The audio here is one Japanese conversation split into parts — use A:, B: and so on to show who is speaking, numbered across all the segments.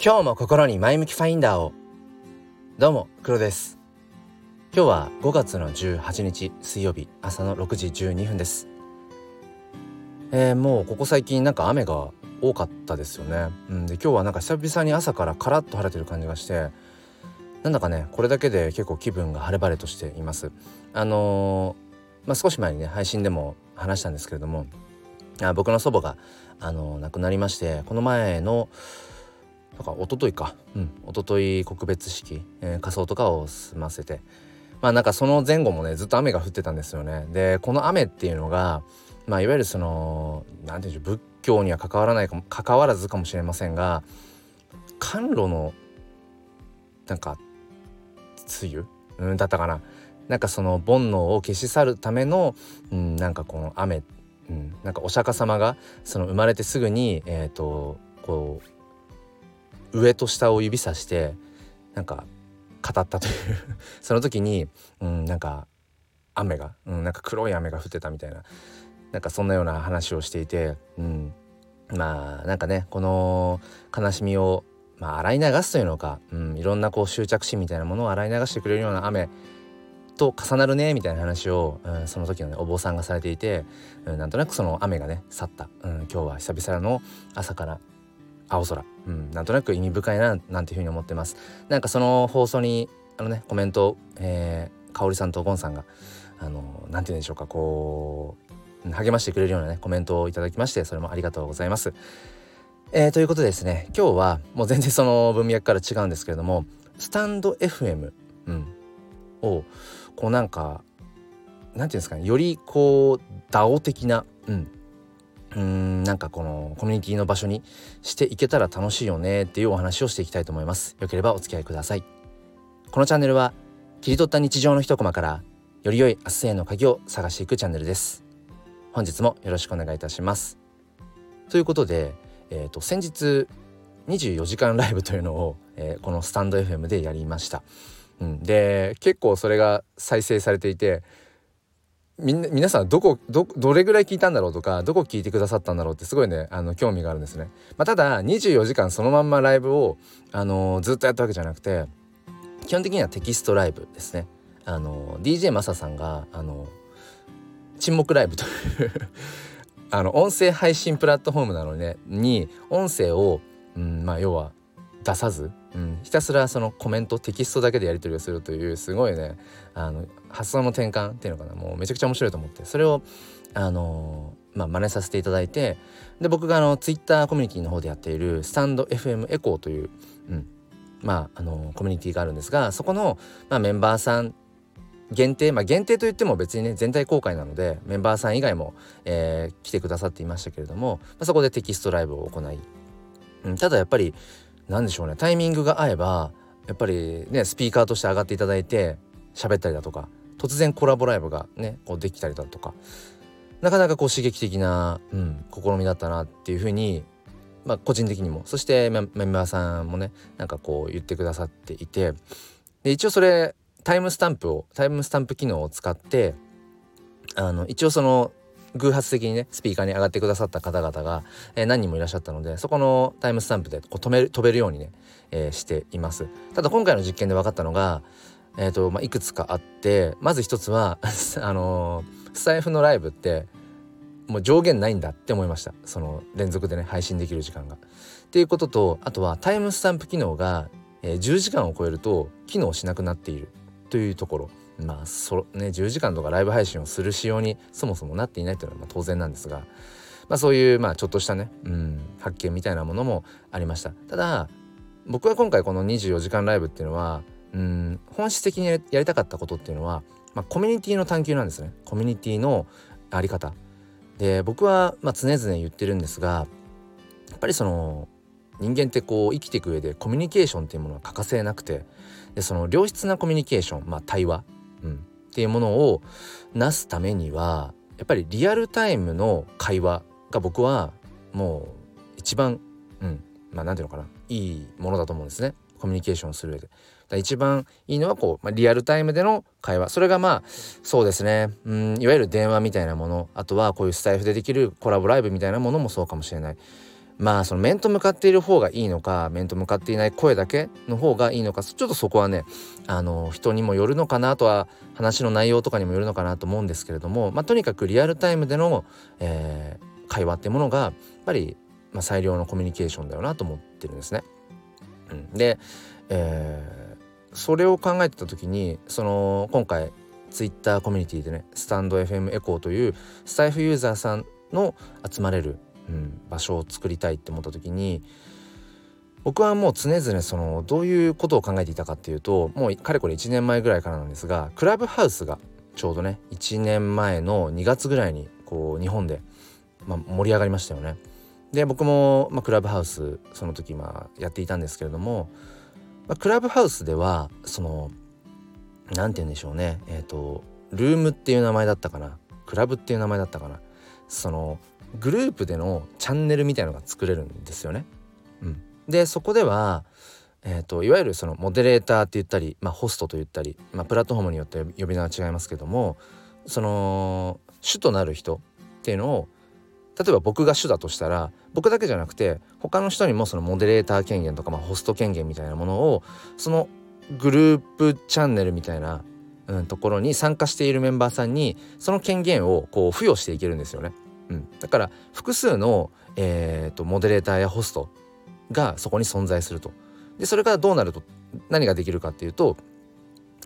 A: 今日も心に前向きファインダーを。どうも黒です。今日は5月の18日水曜日朝の6時12分です。えー、もうここ最近なんか雨が多かったですよね、うん、で今日はなんか久々に朝からカラッと晴れてる感じがしてなんだかねこれだけで結構気分が晴れ晴れとしています。あのー、まあ、少し前にね配信でも話したんですけれどもあ僕の祖母があの亡くなりましてこの前のだから一昨日か。うん。一昨日告別式、えー、仮装とかを済ませて。まあなんかその前後もねずっと雨が降ってたんですよね。でこの雨っていうのがまあいわゆるその何て言うんでしょう仏教には関わらないかも関わらずかもしれませんが甘露のなんか梅雨、うん、だったかな。なんかその煩悩を消し去るための、うん、なんかこの雨、うん、なんかお釈迦様がその生まれてすぐにえっ、ー、とこう上と下を指さしてなんか語ったという。その時に、うん、なんか雨が、うん、なんか黒い雨が降ってたみたいな。なんかそんなような話をしていて、うん、まあなんかねこの悲しみをまあ、洗い流すというのか、うん、いろんなこう執着心みたいなものを洗い流してくれるような雨と重なるねみたいな話を、うん、その時のねお坊さんがされていて、うん、なんとなくその雨がね去った、うん、今日は久々の朝から青空、うん、なんとなく意味深いななんていうふうに思ってます。なんかその放送にあのねコメント、えー、香織さんとゴンさんがあのなんて言うんでしょうかこう励ましてくれるようなねコメントをいただきましてそれもありがとうございます。えー、ということでですね今日はもう全然その文脈から違うんですけれどもスタンド FM、うん、をこうなんかなんていうんですかねよりこう DAO 的な、うん、うんなんかこのコミュニティの場所にしていけたら楽しいよねっていうお話をしていきたいと思います。よければお付き合いください。このチャンネルは切り取った日常の一コマからより良い明日への鍵を探していくチャンネルです。本日もよろしくお願いいたします。ということでえーと、先日24時間ライブというのを、えー、このスタンド FM でやりました。うん、で結構それが再生されていてみんな皆さんどこどどれぐらい聞いたんだろうとかどこ聞いてくださったんだろうってすごいねあの興味があるんですね。まあ、ただ24時間そのまんまライブを、あのー、ずっとやったわけじゃなくて基本的にはテキストライブですね。あのー、DJ マサさんが、あのー、沈黙ライブという あの音声配信プラットフォームなのねに音声を、うん、まあ要は出さず、うん、ひたすらそのコメントテキストだけでやり取りをするというすごいねあの発想の転換っていうのかな。もうめちゃくちゃ面白いと思ってそれをあのまあ真似させていただいてで僕があのツイッターコミュニティの方でやっているスタンド FM エコーという、うん、まああのコミュニティがあるんですがそこの、まあ、メンバーさん限定まあ限定といっても別にね全体公開なのでメンバーさん以外も、えー、来てくださっていましたけれども、まあ、そこでテキストライブを行い、うん、ただやっぱり何でしょうねタイミングが合えばやっぱりねスピーカーとして上がっていただいて喋ったりだとか突然コラボライブがねこうできたりだとかなかなかこう刺激的な、うん、試みだったなっていうふうにまあ個人的にもそしてメンバーさんもねなんかこう言ってくださっていてで一応それタイムスタンプをタイムスタンプ機能を使ってあの一応その偶発的にねスピーカーに上がってくださった方々が、えー、何人もいらっしゃったのでそこのタイムスタンプでこう止める飛べるようにね、えー、しています。ただ今回の実験で分かったのがえーとまあ、いくつかあってまず一つは あのー、スタイフのライブってもう上限ないんだって思いました。その連続でね配信できる時間が。っていうこととあとはタイムスタンプ機能が、えー、10時間を超えると機能しなくなっている。というところ。まあそね10時間とかライブ配信をする仕様にそもそもなっていないというのはま当然なんですが、まあ、そういうまあちょっとしたね、うん、発見みたいなものもありました。ただ僕は今回この24時間ライブっていうのはうん本質的にやりたかったことっていうのは、まあ、コミュニティの探求なんですね。コミュニティのあり方。で僕はまあ常々言ってるんですがやっぱりその人間ってこう生きていく上でコミュニケーションっていうものは欠かせなくてでその良質なコミュニケーション、まあ、対話、うん、っていうものをなすためにはやっぱりリアルタイムの会話が僕はもう一番、うん、まあ何て言うのかないいものだと思うんですね。コミュニケーションする上で。一番いいのはこう、まあ、リアルタイムでの会話。それがまあそうですね。うんいわゆる電話みたいなもの。あとはこういうスタイフでできるコラボライブみたいなものもそうかもしれない。まあその面と向かっている方がいいのか面と向かっていない声だけの方がいいのかちょっとそこはねあの人にもよるのかなとは話の内容とかにもよるのかなと思うんですけれども、まあ、とにかくリアルタイムでの、えー、会話ってものがやっぱり、まあ、最良のコミュニケーションだよなと思ってるんですね。うん、で、えー、それを考えてた時にその今回ツイッターコミュニティでねスタンド FM エコーというスタイフユーザーさんの集まれる、うん、場所を作りたいって思った時に僕はもう常々そのどういうことを考えていたかっていうともうかれこれ1年前ぐらいからなんですがクラブハウスがちょうどね1年前の2月ぐらいにこう日本で、まあ、盛り上がりましたよね。で僕も、まあ、クラブハウスその時まあやっていたんですけれども、まあ、クラブハウスではその何て言うんでしょうね。えっ、ー、とルームっていう名前だったかな。クラブっていう名前だったかな。そのグループでのチャンネルみたいのが作れるんですよね。うん、でそこでは、えーと、いわゆるそのモデレーターって言ったり、まあ、ホストと言ったり、まあ、プラットフォームによって呼び名は違いますけどもその主となる人っていうのを例えば僕が主だとしたら僕だけじゃなくて他の人にもそのモデレーター権限とか、まあ、ホスト権限みたいなものをそのグループチャンネルみたいな、うん、ところに参加しているメンバーさんにその権限をこう付与していけるんですよね。うん、だから複数の、えーと、モデレーターやホストがそこに存在すると。でそれからどうなると何ができるかっていうと、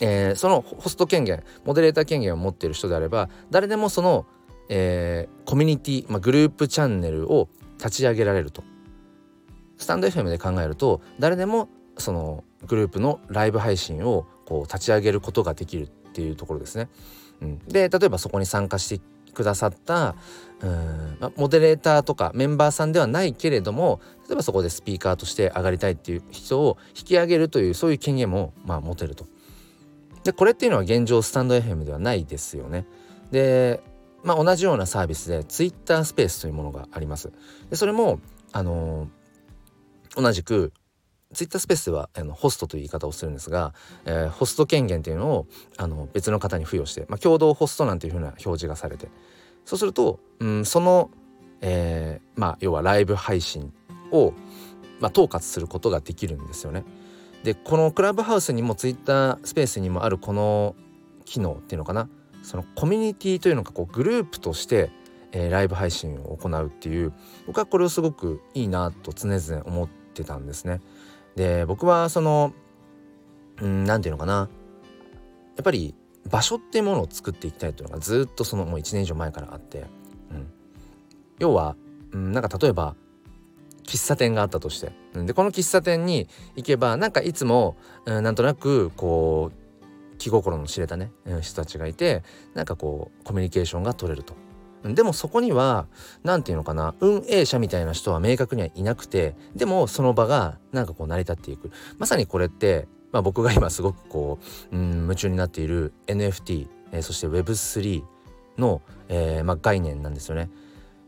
A: えー、そのホスト権限モデレーター権限を持っている人であれば誰でもその、えー、コミュニティ、まあ、グループチャンネルを立ち上げられると。スタンド FM で考えると誰でもそのグループのライブ配信をこう立ち上げることができるっていうところですね。うん、で例えばそこに参加してくださったうん、まあ、モデレーターとかメンバーさんではないけれども例えばそこでスピーカーとして上がりたいっていう人を引き上げるというそういう権限もまあ持てると。でこれっていうのは現状スタンド FM ではないですよね。でまあ同じようなサービスで Twitter スペースというものがあります。でそれもあのー、同じくツイッタースペースではあのホストという言い方をするんですが、えー、ホスト権限っていうのをあの別の方に付与して、まあ、共同ホストなんていうふうな表示がされてそうすると、うん、その、えー、まあ要はライブ配信を、まあ、統括することができるんですよね。でこのクラブハウスにもツイッタースペースにもあるこの機能っていうのかなそのコミュニティというのがこうグループとして、えー、ライブ配信を行うっていう僕はこれをすごくいいなと常々思ってたんですね。で僕はその何て言うのかな。やっぱり場所っていうものを作っていきたいというのがずっとそのもう1年以上前からあって、うん、要は、うん、なんか例えば喫茶店があったとして、でこの喫茶店に行けばなんかいつも、うん、なんとなくこう気心の知れたね、人たちがいてなんかこうコミュニケーションが取れると。でもそこには何て言うのかな運営者みたいな人は明確にはいなくてでもその場がなんかこう成り立っていくまさにこれって、まあ、僕が今すごくこう、うん、夢中になっている NFT、えー、そして Web3 の、えーまあ、概念なんですよね。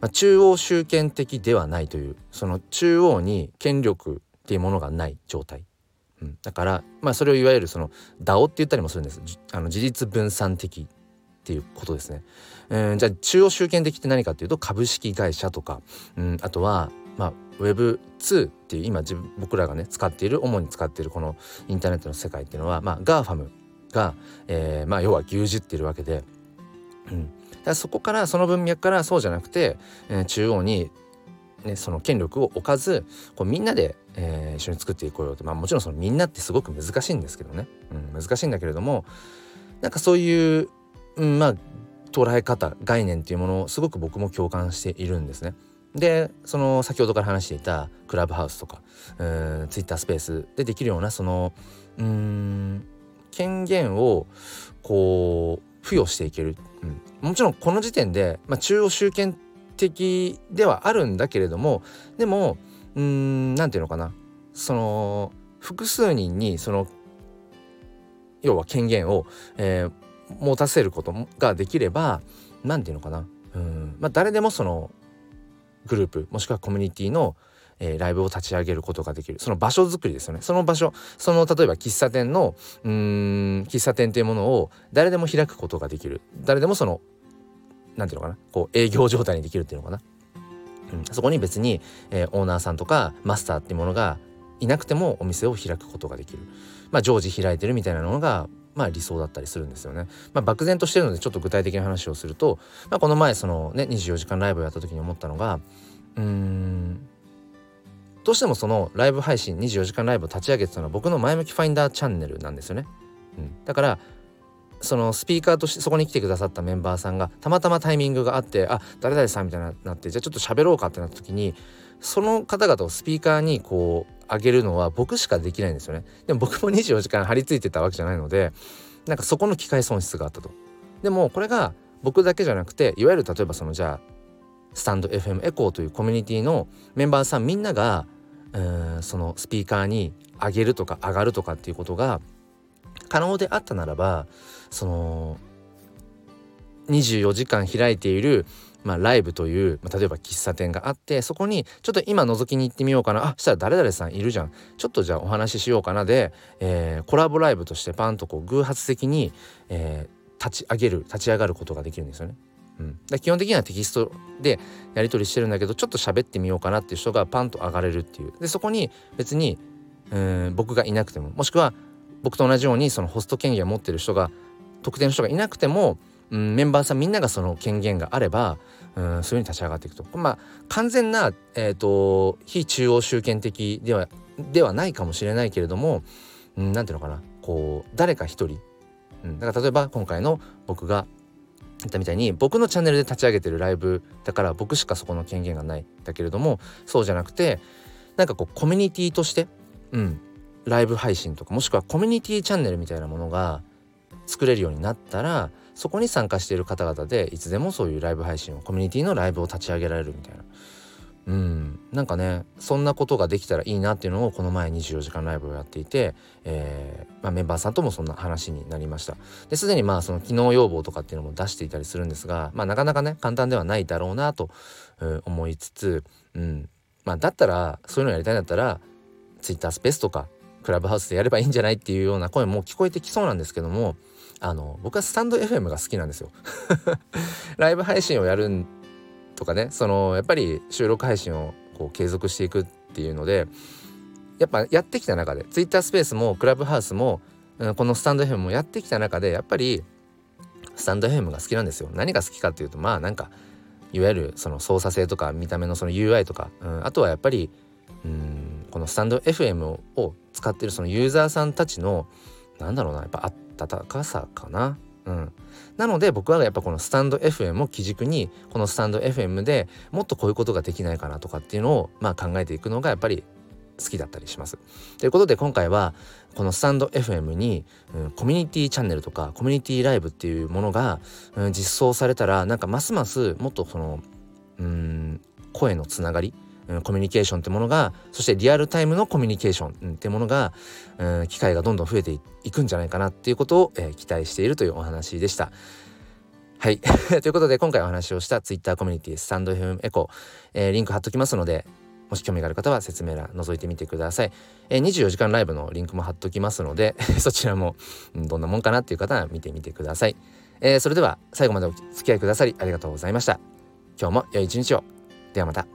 A: まあ、中央集権的ではないというその中央に権力っていうものがない状態。うん、だから、まあ、それをいわゆるその DAO って言ったりもするんです。あの事実分散的っていうことですね。えー、じゃあ中央集権的って何かっていうと株式会社とか、うん、あとはまあ Web2 っていう今自僕らがね使っている主に使っているこのインターネットの世界っていうのは、まあ、GAFAM が、えー、まあ要は牛耳っているわけで、うん、だそこからその文脈からそうじゃなくて、えー、中央に、ね、その権力を置かずこうみんなで、えー、一緒に作っていこうよって、まあ、もちろんそのみんなってすごく難しいんですけどね、うん、難しいんだけれどもなんかそういううん、まあ捉え方概念っていうものをすごく僕も共感しているんですね。でその先ほどから話していたクラブハウスとかうんツイッタースペースでできるようなそのうん権限をこう付与していける、うん、もちろんこの時点で、まあ、中央集権的ではあるんだけれどもでもうん何て言うのかな。その複数人にその要は権限を、えー、持たせることができれば何て言うのかな。うん、まあ、誰でもそのグループもしくはコミュニティの、えー、ライブを立ち上げることができる。その場所づくりですよね。その場所その例えば喫茶店のうん喫茶店というものを誰でも開くことができる。誰でもその何て言うのかな？こう営業状態にできるっていうのかな？うん、そこに別に、えー、オーナーさんとかマスターっていうものがいなくてもお店を開くことができる、まあ、常時開いてるみたいなのがまあ理想だったりするんですよね。まあ、漠然としてるのでちょっと具体的な話をすると、まあ、この前そのね24時間ライブをやった時に思ったのがうーんどうしてもそのライブ配信24時間ライブを立ち上げてたのは僕の前向きファインダーチャンネルなんですよね。うん、だからそのスピーカーとしてそこに来てくださったメンバーさんがたまたまタイミングがあってあ誰々さんみたいになってじゃあちょっと喋ろうかってなった時にその方々をスピーカーにこう上げるのは僕しかできないんですよね。でも僕も24時間張り付いてたわけじゃないのでなんかそこの機械損失があったと。でもこれが僕だけじゃなくていわゆる例えばそのじゃあスタンド FM エコーというコミュニティのメンバーさんみんながうんそのスピーカーに上げるとか上がるとかっていうことが可能であったならばその24時間開いているまあ、ライブという、まあ、例えば喫茶店があってそこにちょっと今覗きに行ってみようかな。あしたら誰々さんいるじゃん。ちょっとじゃあお話ししようかなで、えー、コラボライブとしてパンとこう偶発的に、えー、立ち上げる立ち上がることができるんですよね。うん、基本的にはテキストでやり取りしてるんだけどちょっと喋ってみようかなっていう人がパンと上がれるっていう。でそこに別に、えー、僕がいなくてももしくは僕と同じようにそのホスト権限を持ってる人が特定の人がいなくても、うん、メンバーさんみんながその権限があれば、うん、そういうふうに立ち上がっていくと。まあ完全な、えーと、非中央集権的ではではないかもしれないけれども何、うん、ていうのかな。こう誰か一人、うん、だから例えば今回の僕が言ったみたいに僕のチャンネルで立ち上げてるライブだから僕しかそこの権限がない。だけれどもそうじゃなくてなんかこうコミュニティとして、うん、ライブ配信とかもしくはコミュニティチャンネルみたいなものが作れるようになったらそこに参加している方々でいつでもそういうライブ配信をコミュニティのライブを立ち上げられるみたいな。うん。なんかねそんなことができたらいいなっていうのをこの前24時間ライブをやっていて、えーまあ、メンバーさんともそんな話になりました。ですでにまあその機能要望とかっていうのも出していたりするんですが、まあ、なかなかね簡単ではないだろうなと、思いつつ、うん。まあ、だったらそういうのやりたいんだったら Twitter スペースとかクラブハウスでやればいいんじゃないっていうような声も聞こえてきそうなんですけどもあの僕はスタンド FM が好きなんですよ。ライブ配信をやるとかねそのやっぱり収録配信をこう継続していくっていうのでやっぱやってきた中で Twitter スペースもクラブハウスも、うん、このスタンド FM もやってきた中でやっぱりスタンド FM が好きなんですよ。何が好きかっていうとまあなんかいわゆるその操作性とか見た目のその UI とか、うん、あとはやっぱりうんこのスタンド FM を使ってるそのユーザーさんたちのなんだろうなやっぱ温かさかな。うん、なので僕はやっぱこのスタンド FM を基軸にこのスタンド FM でもっとこういうことができないかなとかっていうのをまあ考えていくのがやっぱり好きだったりします。ということで今回はこのスタンド FM に、うん、コミュニティチャンネルとかコミュニティライブっていうものが、うん、実装されたらなんかますますもっとそのうん声のつながりコミュニケーションってものがそしてリアルタイムのコミュニケーション、ってものが、機会がどんどん増えていくんじゃないかなっていうことを、え、期待しているというお話でした。はい。ということで今回お話をした Twitter コミュニティスタンド FM エコー、え、リンク貼っときますのでもし興味がある方は説明欄覗いてみてください。えー、24時間ライブのリンクも貼っときますので そちらも、どんなもんかなっていう方は見てみてください。え、それでは最後までお付き合いくださりありがとうございました。今日も良い一日を。ではまた。